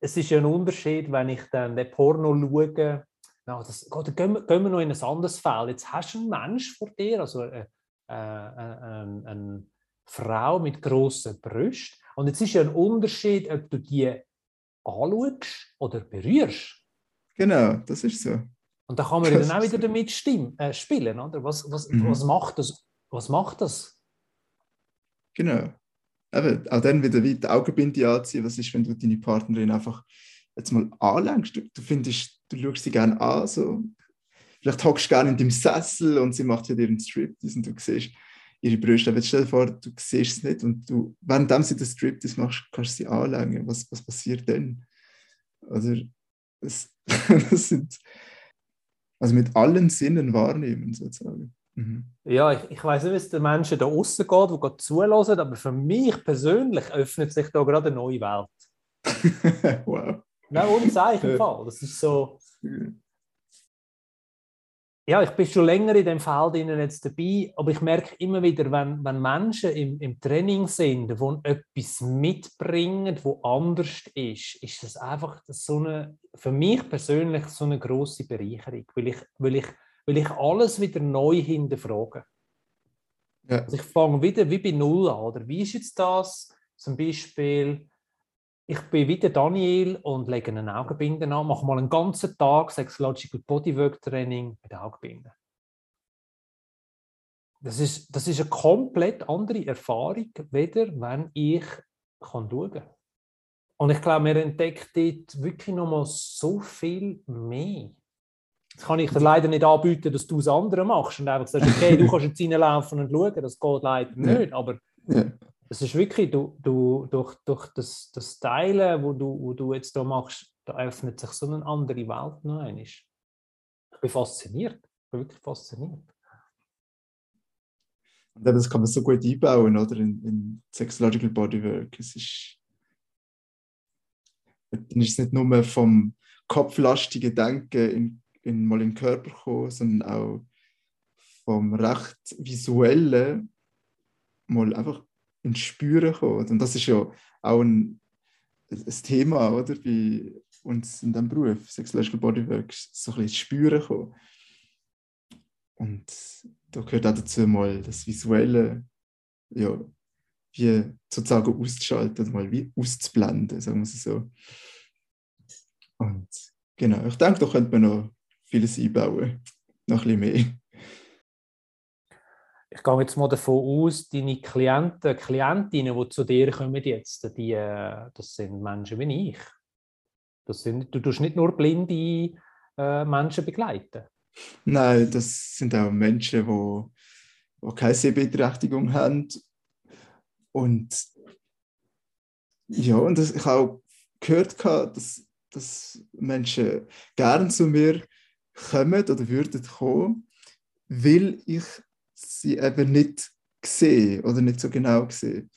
Es ist ja ein Unterschied, wenn ich dann den Porno schaue. Na, das, Gott, gehen, wir, gehen wir noch in ein anderes Fall. Jetzt hast du einen Mensch vor dir, also eine, äh, eine, äh, eine Frau mit grossen Brüsten. Und jetzt ist ja ein Unterschied, ob du die anschaust oder berührst. Genau, das ist so. Und da kann man dann auch wieder damit stimmen, äh, spielen. Oder? Was, was, mhm. was macht das was macht das? Genau. Eben, auch dann wieder die Augenbinde anziehen. Was ist, wenn du deine Partnerin einfach jetzt mal anlenkst? Du, findest, du schaust sie gerne an. So. Vielleicht hockst du gerne in deinem Sessel und sie macht dir einen Striptease und du siehst ihre Brüste. Aber stell dir vor, du siehst es nicht und du, während sie den Striptease machst, kannst du sie anlängen. Was, was passiert dann? Also, das, das [laughs] sind also mit allen Sinnen wahrnehmen sozusagen. Mhm. Ja, ich, ich weiß nicht, wie es den Menschen da außen geht, die gerade zulassen, aber für mich persönlich öffnet sich da gerade eine neue Welt. [laughs] wow. Nein, ohne Zeichen im Fall. Das ist so. Ja, ich bin schon länger in dem Feld jetzt dabei, aber ich merke immer wieder, wenn, wenn Menschen im, im Training sind, die etwas mitbringen, wo anders ist, ist das einfach so eine, für mich persönlich so eine große Bereicherung, weil ich, weil ich weil ich alles wieder neu hinterfrage. Ja. Also ich fange wieder wie bei Null an. Oder wie ist jetzt das? Zum Beispiel, ich bin wie der Daniel und lege einen Augenbinden an, mache mal einen ganzen Tag Sexological Bodywork Training mit Augenbinden. Das ist, das ist eine komplett andere Erfahrung, weder wenn ich kann schauen kann. Und ich glaube, man entdeckt dort wirklich noch mal so viel mehr. Das kann ich dir leider nicht anbieten, dass du es andere machst und einfach sagst, okay, du [laughs] kannst jetzt reinlaufen und schauen, das geht leider nicht, aber ja. es ist wirklich, du, du, durch, durch das, das Teilen, wo du, wo du jetzt da machst, da öffnet sich so eine andere Welt noch einmal. Ich bin fasziniert, ich bin wirklich fasziniert. Und das kann man so gut einbauen, oder? In, in Sexological Bodywork. Es ist, dann ist es nicht nur vom kopflastigen Denken in in, mal in den Körper kommen, sondern auch vom recht visuellen mal einfach ins Spüren kommen. Und das ist ja auch ein, ein Thema oder, bei uns in diesem Beruf, Sexual Bodywork, so ein bisschen Spüren kommen. Und da gehört auch dazu mal das Visuelle, ja, wie sozusagen auszuschalten, mal wie auszublenden, sagen wir es so. Und genau, ich denke, da könnte man noch vieles einbauen. Noch ein bisschen mehr. Ich gehe jetzt mal davon aus, deine Klienten, Klientinnen, die zu dir kommen jetzt, die, äh, das sind Menschen wie ich. Das sind, du tust nicht nur blinde äh, Menschen begleiten. Nein, das sind auch Menschen, die, die keine Sehbeeinträchtigung haben. Und ja, und das, ich habe auch gehört, dass, dass Menschen gerne zu mir kommen oder würden kommen, weil ich sie eben nicht sehe oder nicht so genau sehe.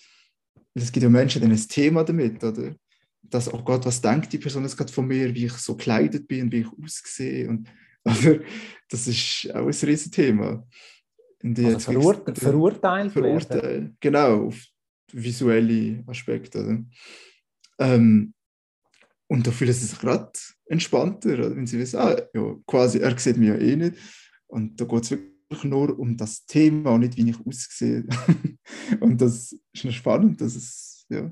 Es gibt ja Menschen, die haben ein Thema damit, oder? Dass, oh Gott, was denkt die Person jetzt gerade von mir, wie ich so gekleidet bin, wie ich aussehe. Und, [laughs] aber das ist auch ein riesiges Thema. Also verurte verurteilt Verurteilt, genau, auf visuelle Aspekte. Ähm, und da fühlen sie sich gerade entspannter, wenn sie wissen, ah, ja, quasi, er sieht mich ja eh nicht. Und da geht es wirklich nur um das Thema und nicht, wie ich aussehe. [laughs] und das ist noch spannend, dass es, ja.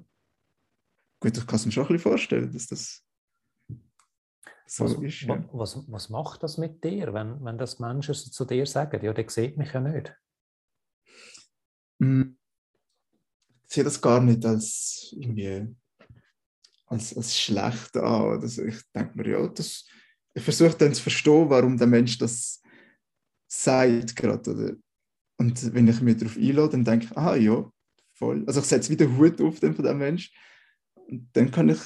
gut, ich kann es mir schon ein bisschen vorstellen, dass das so Was, ist. Ja. was, was macht das mit dir, wenn, wenn das Menschen so zu dir sagen? Ja, der sieht mich ja nicht. Mm. Ich sehe das gar nicht als irgendwie als, als schlecht an. Oder so. Ich denke mir, ja, das, ich versuche dann zu verstehen, warum der Mensch das sagt gerade. Oder? Und wenn ich mich darauf einlade, dann denke ich, ah ja, voll. Also ich setze wieder Hut auf den von dem Mensch. Und dann kann ich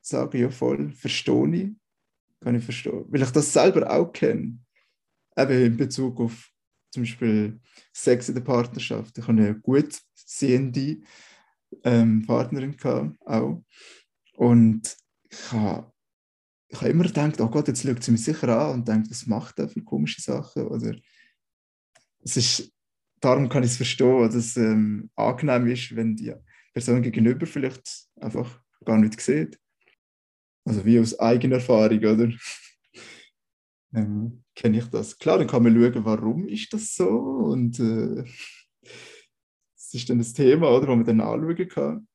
sagen, ja voll, verstehe ich. Kann ich verstehen. Weil ich das selber auch kenne. Eben in Bezug auf zum Beispiel Sex in der Partnerschaft. Ich habe eine gut sehende ähm, Partnerin gehabt, auch. Und ich habe, ich habe immer gedacht, oh Gott, jetzt schaut sie mich sicher an und denkt, was macht er für komische Sachen? Oder es ist, darum kann ich es verstehen, dass es ähm, angenehm ist, wenn die Person gegenüber vielleicht einfach gar nicht sieht. Also wie aus eigener Erfahrung, oder? [laughs] ähm, kenne ich das. Klar, dann kann man schauen, warum ist das so und äh, das ist dann das Thema, oder, wo man dann anschauen kann.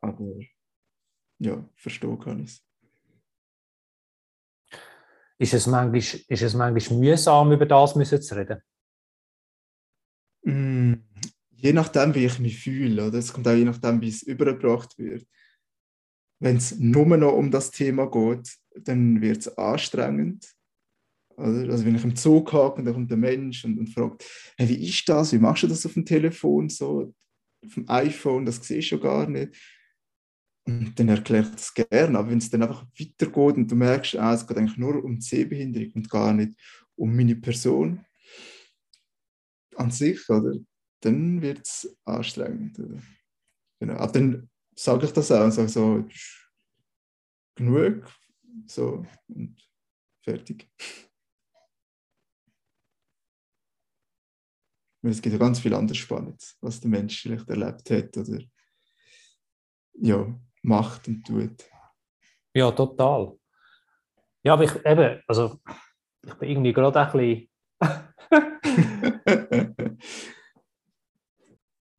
Aber ja, verstehen kann ich es. Ist es manchmal, ist es manchmal mühsam, über das müssen zu reden? Mm, je nachdem, wie ich mich fühle, oder? es kommt auch je nachdem, wie es übergebracht wird. Wenn es nur noch um das Thema geht, dann wird es anstrengend. Oder? Also wenn ich im Zug hake und da kommt der Mensch und, und fragt, hey, wie ist das, wie machst du das auf dem Telefon, so auf dem iPhone, das siehst du gar nicht. Dann erkläre ich das gerne, aber wenn es dann einfach weitergeht und du merkst, ah, es geht eigentlich nur um die Sehbehinderung und gar nicht um meine Person an sich, oder? dann wird es anstrengend. Genau. Aber dann sage ich das auch und sage so, "Tsch, genug, so und fertig. Es gibt ja ganz viel anderes Spannendes, was der Mensch vielleicht erlebt hat oder ja, macht und tut. Ja, total. Ja, aber ich eben, also ich bin irgendwie gerade ein bisschen. [laughs]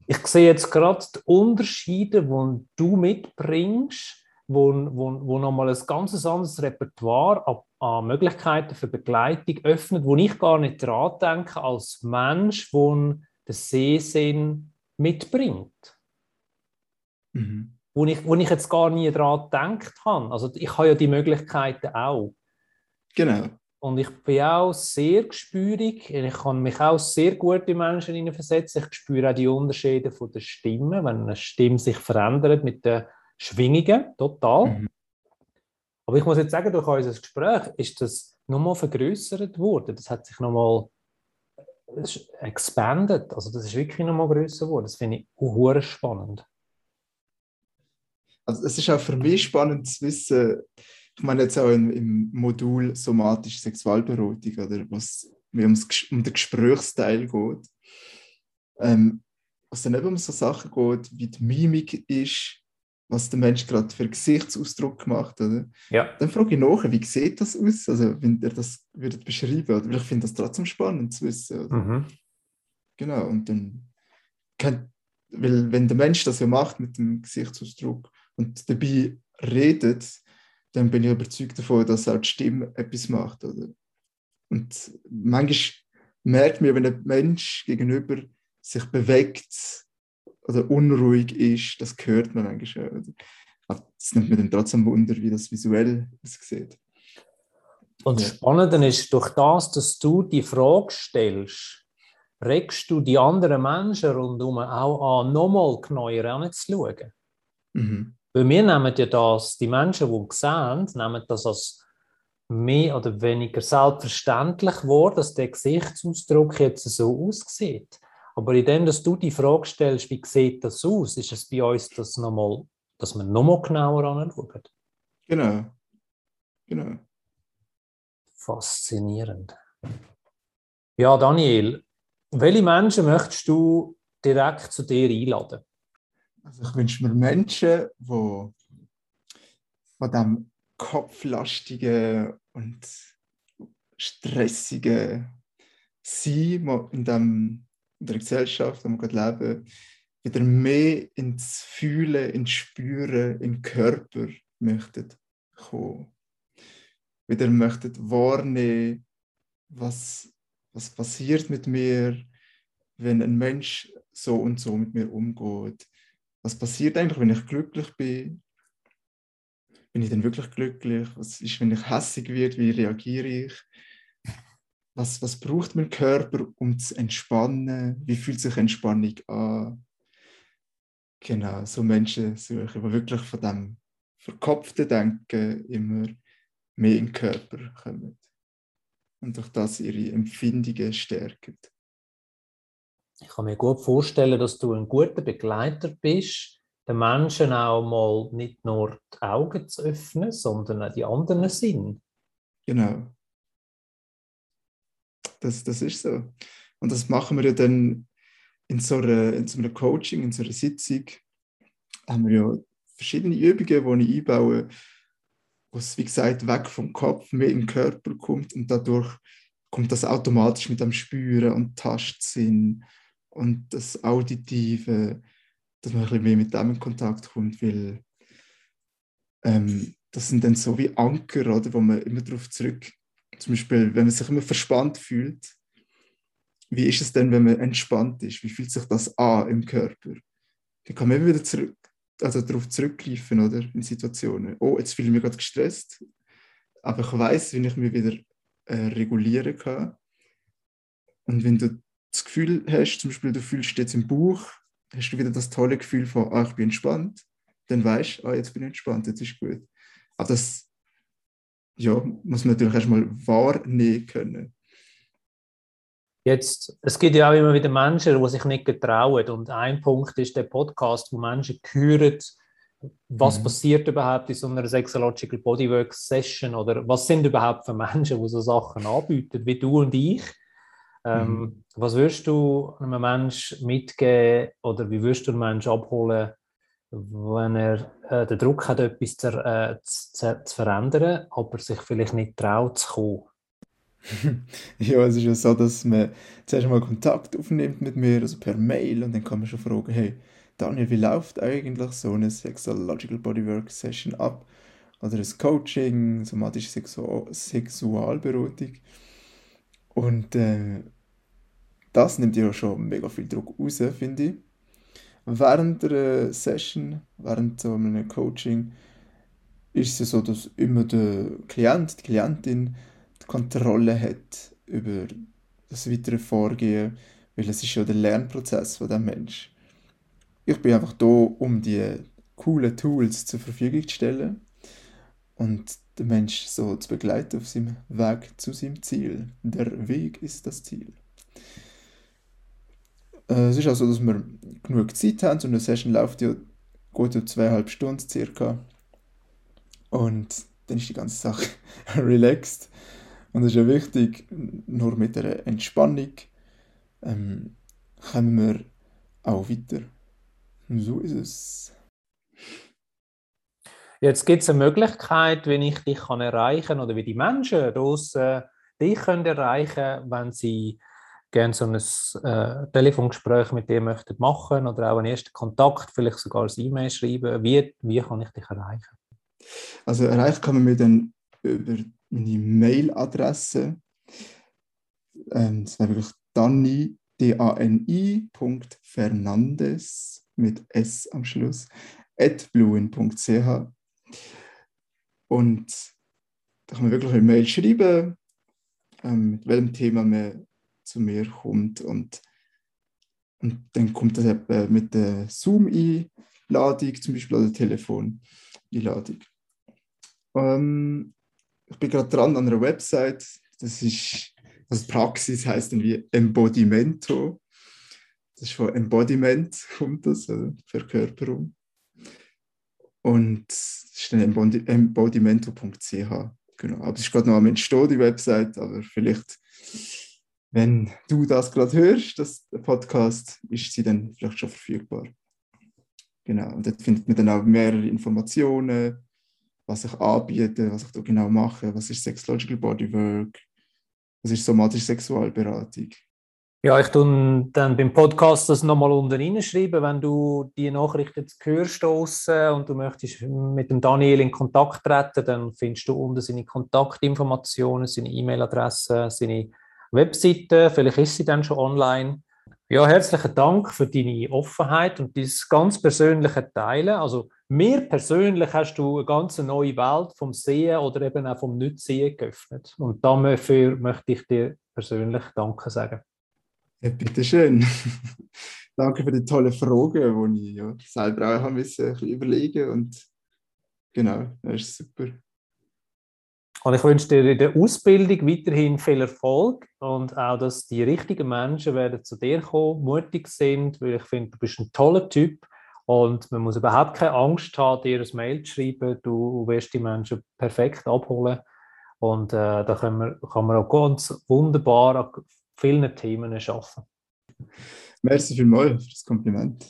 ich sehe jetzt gerade die Unterschiede, die du mitbringst, wo, wo, wo nochmal ein ganz anderes Repertoire an, an Möglichkeiten für Begleitung öffnet, wo ich gar nicht dran denke als Mensch, der den Sehsinn mitbringt. mhm. Wo ich, wo ich jetzt gar nie dran gedacht habe. Also ich habe ja die Möglichkeiten auch. Genau. Und ich bin auch sehr gespürig. Ich kann mich auch sehr gut in Menschen hineinversetzen. Ich spüre auch die Unterschiede von der Stimme, wenn eine Stimme sich verändert mit den Schwingungen, total. Mhm. Aber ich muss jetzt sagen, durch unser Gespräch ist das nochmal vergrößert worden. Das hat sich nochmal expanded. Also das ist wirklich nochmal größer geworden. Das finde ich auch spannend. Also es ist auch für mich spannend zu wissen, ich meine jetzt auch im, im Modul somatische Sexualberatung, oder was mir ums, um den Gesprächsteil geht, ähm, was dann eben um so Sachen geht, wie die Mimik ist, was der Mensch gerade für Gesichtsausdruck macht, oder? Ja. Dann frage ich nach, wie sieht das aus? Also wenn ihr das würdet beschreiben, oder? Weil ich finde das trotzdem spannend zu wissen. Mhm. Genau, und dann kann, weil wenn der Mensch das ja macht mit dem Gesichtsausdruck und dabei redet, dann bin ich überzeugt davon, dass auch die Stimme etwas macht. Oder? Und manchmal merkt man, wenn ein Mensch gegenüber sich bewegt oder unruhig ist, das hört man manchmal schon. Das nimmt mir dann trotzdem Wunder, wie das visuell aussieht. Und Ja. das Spannende ist, durch das, dass du die Frage stellst, regst du die anderen Menschen rundherum auch an, nochmal genauer anzuschauen. Mhm. Weil wir nehmen ja das, die Menschen, die sehen, nehmen das als mehr oder weniger selbstverständlich wahr, dass der Gesichtsausdruck jetzt so aussieht. Aber indem dass du die Frage stellst, wie sieht das aus, ist es bei uns das nochmal, dass wir nochmal genauer anschauen. Genau. Genau. Faszinierend. Ja, Daniel, welche Menschen möchtest du direkt zu dir einladen? Also ich wünsche mir Menschen, die von dem kopflastigen und stressigen Sein in, dem, in der Gesellschaft, in der wir gerade leben, wieder mehr ins Fühlen, ins Spüren, in den Körper möchtet kommen. Wieder möchtet wahrnehmen, was, was passiert mit mir, wenn ein Mensch so und so mit mir umgeht. Was passiert eigentlich, wenn ich glücklich bin? Bin ich denn wirklich glücklich? Was ist, wenn ich hässig werde? Wie reagiere ich? Was, was braucht mein Körper, um zu entspannen? Wie fühlt sich Entspannung an? Genau, so Menschen suche ich, die wirklich von dem verkopften Denken immer mehr in den Körper kommen und durch das ihre Empfindungen stärken. Ich kann mir gut vorstellen, dass du ein guter Begleiter bist, den Menschen auch mal nicht nur die Augen zu öffnen, sondern auch die anderen Sinn. Genau. Das, das ist so. Und das machen wir ja dann in so, einer, in so einem Coaching, in so einer Sitzung, haben wir ja verschiedene Übungen, die ich einbaue, wo es, wie gesagt, weg vom Kopf, mehr in den Körper kommt und dadurch kommt das automatisch mit dem Spüren und Tastsinn und das Auditive, dass man ein bisschen mehr mit dem in Kontakt kommt, weil ähm, das sind dann so wie Anker, oder, wo man immer darauf zurück, zum Beispiel, wenn man sich immer verspannt fühlt, wie ist es denn, wenn man entspannt ist? Wie fühlt sich das an im Körper? Dann kann man immer wieder zurück, also darauf zurückgreifen, oder? In Situationen. Oh, jetzt fühle ich mich gerade gestresst, aber ich weiß, wie ich mich wieder äh, regulieren kann. Und wenn du das Gefühl hast, zum Beispiel, du fühlst jetzt im Bauch, hast du wieder das tolle Gefühl von, ah, ich bin entspannt, dann weißt du, ah, jetzt bin ich entspannt, jetzt ist gut. Aber das ja, muss man natürlich erstmal wahrnehmen können. Jetzt, es gibt ja auch immer wieder Menschen, die sich nicht getrauen. Und ein Punkt ist der Podcast, wo Menschen hören, was mhm. passiert überhaupt in so einer Sexological Bodywork Session oder was sind überhaupt für Menschen, die so Sachen anbieten, wie du und ich. Ähm, mhm. Was würdest du einem Menschen mitgeben oder wie würdest du einen Menschen abholen, wenn er äh, den Druck hat, etwas zu, äh, zu, zu verändern, aber sich vielleicht nicht traut zu kommen? [laughs] ja, es ist ja so, dass man zuerst mal Kontakt aufnimmt mit mir, also per Mail, und dann kann man schon fragen, hey, Daniel, wie läuft eigentlich so eine Sexological Bodywork Session ab? Oder ein Coaching, somatische Sexu Sexualberatung. Und äh, das nimmt ja schon mega viel Druck raus, finde ich. Während der Session, während so einem Coaching, ist es ja so, dass immer der Klient, die Klientin Kontrolle hat über das weitere Vorgehen, weil es ist ja der Lernprozess von dem Mensch. Ich bin einfach da, um die coolen Tools zur Verfügung zu stellen und den Mensch so zu begleiten auf seinem Weg zu seinem Ziel. Der Weg ist das Ziel. Äh, es ist auch so, dass wir genug Zeit haben. So eine Session läuft ja gut über zweieinhalb Stunden circa. Und dann ist die ganze Sache [laughs] relaxed. Und es ist ja wichtig, nur mit der Entspannung ähm, kommen wir auch weiter. Und so ist es. Jetzt gibt es eine Möglichkeit, wie ich dich kann erreichen oder wie die Menschen draußen dich können erreichen wenn sie gerne so ein äh, Telefongespräch mit dir möchten machen oder auch einen ersten Kontakt, vielleicht sogar ein E-Mail schreiben. Wie, wie kann ich dich erreichen? Also erreichen kann man mich dann über meine Mailadresse. Ähm, das wäre wirklich Dani, D-A-N-I, Fernandes mit S am Schluss, at bluin.ch. Und da kann man wirklich eine Mail schreiben, ähm, mit welchem Thema man zu mir kommt. Und, und dann kommt das eben mit der Zoom-Einladung zum Beispiel oder Telefon-Einladung. Ähm, ich bin gerade dran an einer Website, das ist, also Praxis heißt dann wie Embodimento. Das ist von Embodiment, kommt das, also Verkörperung. Und dann embodimento.ch. Genau. Aber es ist gerade noch am Entstehen, die Website, aber vielleicht, wenn du das gerade hörst, das, Podcast, ist sie dann vielleicht schon verfügbar. Genau. Und dort findet man dann auch mehrere Informationen was ich anbiete, was ich da genau mache, was ist Sexological Bodywork, was ist somatische Sexualberatung. Ja, ich tue dann beim Podcast das nochmal unten reinschreiben, wenn du die Nachricht jetzt hörst und du möchtest mit dem Daniel in Kontakt treten, dann findest du unten seine Kontaktinformationen, seine E-Mail-Adresse, seine Webseite, vielleicht ist sie dann schon online. Ja, herzlichen Dank für deine Offenheit und dieses ganz persönliche Teilen. Also mir persönlich hast du eine ganz neue Welt vom Sehen oder eben auch vom Nicht-Sehen geöffnet. Und dafür möchte ich dir persönlich Danke sagen. Ja, bitteschön. [laughs] Danke für die tollen Fragen, die ich ja selber auch ein bisschen überlegen und genau, das ist super. Und ich wünsche dir in der Ausbildung weiterhin viel Erfolg und auch, dass die richtigen Menschen werden zu dir kommen, mutig sind, weil ich finde, du bist ein toller Typ und man muss überhaupt keine Angst haben, dir ein Mail zu schreiben. Du wirst die Menschen perfekt abholen und äh, da kann man, kann man auch ganz wunderbar vielen Themen schaffen. Merci vielmals für das Kompliment.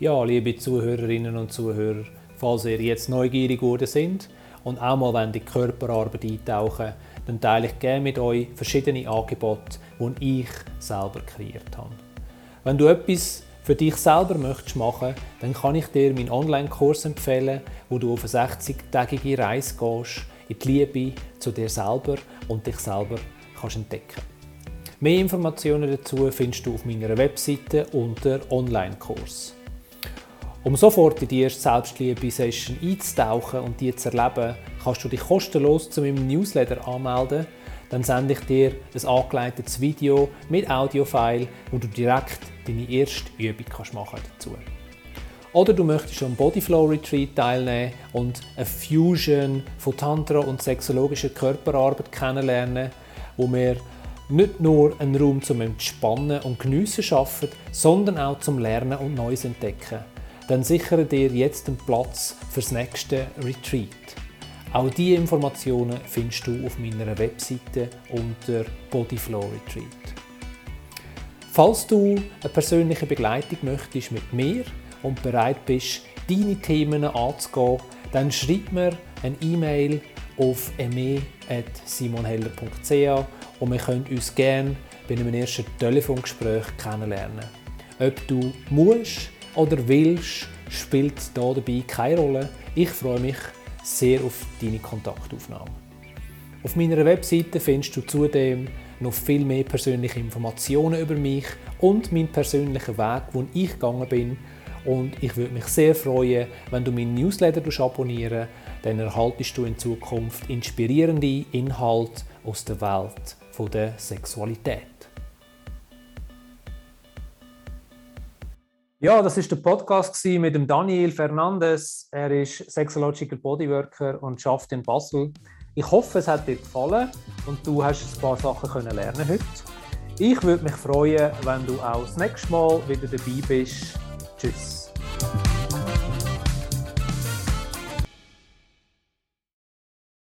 Ja, liebe Zuhörerinnen und Zuhörer, falls ihr jetzt neugierig geworden sind und auch mal in die Körperarbeit eintauchen dann teile ich gerne mit euch verschiedene Angebote, die ich selber kreiert habe. Wenn du etwas für dich selber möchtest machen, dann kann ich dir meinen Online-Kurs empfehlen, wo du auf eine 60-tägige Reise gehst, in die Liebe zu dir selber und dich selber kannst entdecken Mehr Informationen dazu findest du auf meiner Webseite unter Online-Kurs. Um sofort in die erste Selbstliebe-Session einzutauchen und die zu erleben, kannst du dich kostenlos zu meinem Newsletter anmelden. Dann sende ich dir ein angeleitetes Video mit Audiofile, wo du direkt deine erste Übung kannst machen dazu. Oder du möchtest am Bodyflow Retreat teilnehmen und eine Fusion von Tantra und sexologischer Körperarbeit kennenlernen wo wir nicht nur einen Raum zum Entspannen und Geniessen schaffen, sondern auch zum Lernen und Neues entdecken. Dann sichere dir jetzt einen Platz fürs nächste Retreat. Auch diese Informationen findest du auf meiner Webseite unter Bodyflow Retreat. Falls du eine persönliche Begleitung möchtest mit mir und bereit bist, deine Themen anzugehen, dann schreib mir eine E-Mail auf eme.simonheller.ch und wir können uns gerne bei einem ersten Telefongespräch kennenlernen. Ob du musst oder willst, spielt hier dabei keine Rolle. Ich freue mich sehr auf deine Kontaktaufnahme. Auf meiner Webseite findest du zudem noch viel mehr persönliche Informationen über mich und meinen persönlichen Weg, den ich gegangen bin. Und ich würde mich sehr freuen, wenn du meinen Newsletter abonnieren dann erhaltest du in Zukunft inspirierende Inhalte aus der Welt der Sexualität. Ja, das ist der Podcast mit dem Daniel Fernandes. Er ist Sexological Bodyworker und schafft in Basel. Ich hoffe, es hat dir gefallen und du hast ein paar Sachen können lernen heute. Ich würde mich freuen, wenn du auch das nächste Mal wieder dabei bist. Tschüss.